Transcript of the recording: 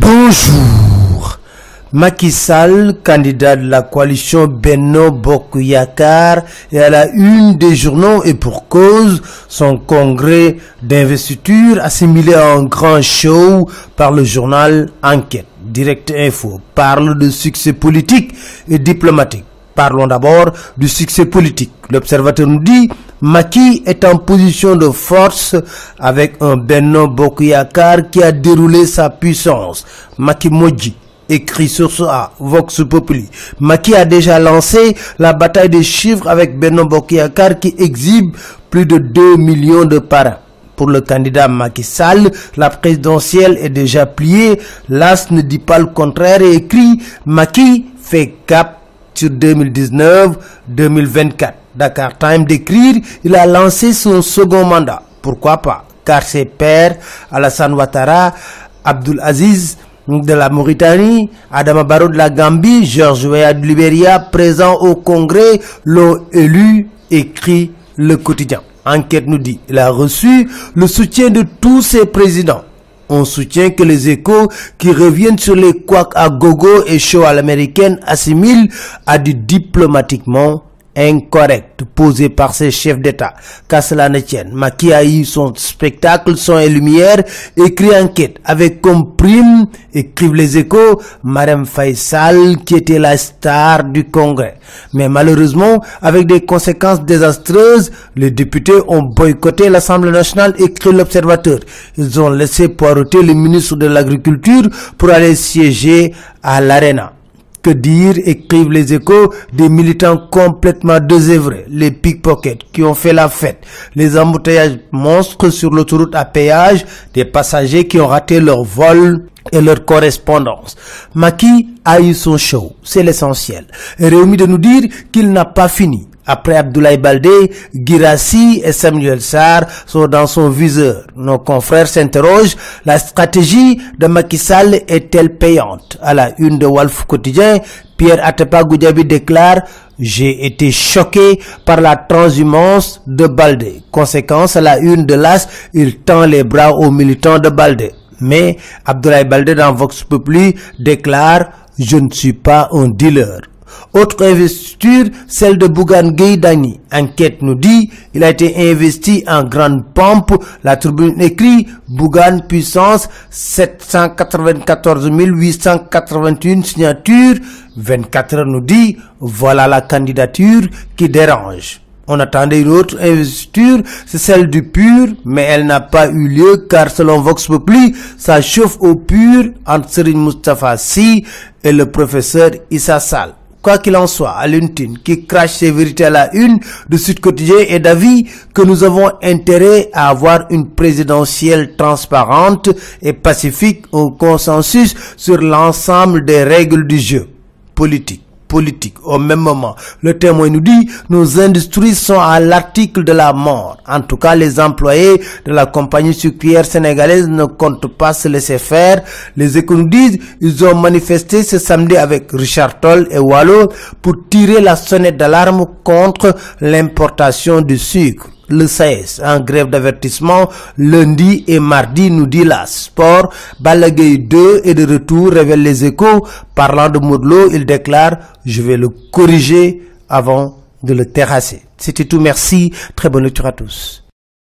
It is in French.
Bonjour. Macky Sall, candidat de la coalition Benno Bokuyakar, est à la une des journaux et pour cause, son congrès d'investiture assimilé à un grand show par le journal Enquête. Direct Info parle de succès politique et diplomatique. Parlons d'abord du succès politique. L'observateur nous dit Maki est en position de force avec un Benno Bokuyakar qui a déroulé sa puissance. Maki Moji écrit sur ça, Vox Populi. Maki a déjà lancé la bataille des chiffres avec Benno Bokuyakar qui exhibe plus de 2 millions de parrains. Pour le candidat Macky Sall, la présidentielle est déjà pliée. L'AS ne dit pas le contraire et écrit Maki fait cap sur 2019-2024. Dakar Time d'écrire, il a lancé son second mandat. Pourquoi pas? Car ses pères, Alassane Ouattara, Abdul Aziz de la Mauritanie, Adama Barrow de la Gambie, Georges Weah de Libéria, présents au Congrès, l'ont élu, écrit le quotidien. Enquête nous dit, il a reçu le soutien de tous ses présidents. On soutient que les échos qui reviennent sur les couacs à gogo et show à l'américaine assimilent à du diplomatiquement incorrect posé par ses chefs d'État. Qu'à cela ne tienne, Maki a eu son spectacle son et lumière, écrit enquête avec comme prime, écrivent les échos, Marem Faisal qui était la star du Congrès. Mais malheureusement, avec des conséquences désastreuses, les députés ont boycotté l'Assemblée nationale, écrit l'Observateur. Ils ont laissé poireauter le ministre de l'Agriculture pour aller siéger à l'Arena. Que dire, écrivent les échos, des militants complètement désœuvrés, les pickpockets qui ont fait la fête, les embouteillages monstres sur l'autoroute à péage, des passagers qui ont raté leur vol et leur correspondance. Maki a eu son show, c'est l'essentiel. Réumi de nous dire qu'il n'a pas fini. Après Abdoulaye Baldé, Girassi et Samuel Sarr sont dans son viseur. Nos confrères s'interrogent, la stratégie de Macky Sall est-elle payante? À la une de Wolf Quotidien, Pierre Atepa Goudjabi déclare « J'ai été choqué par la transhumance de Baldé. Conséquence, à la une de l'As, il tend les bras aux militants de Baldé. Mais Abdoulaye Baldé dans Vox Populi déclare « Je ne suis pas un dealer ». Autre investiture, celle de Bougan Dani. Enquête nous dit, il a été investi en grande pompe. La tribune écrit, Bougan puissance 794 881 signatures. 24 heures nous dit, voilà la candidature qui dérange. On attendait une autre investiture, c'est celle du pur, mais elle n'a pas eu lieu car selon Vox Populi, ça chauffe au pur entre Serine Mustafa Si et le professeur Issa Sall. Quoi qu'il en soit, Aluntine, qui crache ses vérités à la une de Sud Quotidien, est d'avis que nous avons intérêt à avoir une présidentielle transparente et pacifique au consensus sur l'ensemble des règles du jeu politique politique. Au même moment, le témoin nous dit, nos industries sont à l'article de la mort. En tout cas, les employés de la compagnie sucrière sénégalaise ne comptent pas se laisser faire. Les économistes, ils ont manifesté ce samedi avec Richard Toll et Wallo pour tirer la sonnette d'alarme contre l'importation du sucre le 16 en grève d'avertissement lundi et mardi nous dit la sport Balagay 2 est de retour révèle les échos. Parlant de Modlo il déclare je vais le corriger avant de le terrasser. C'était tout. Merci. Très bonne lecture à tous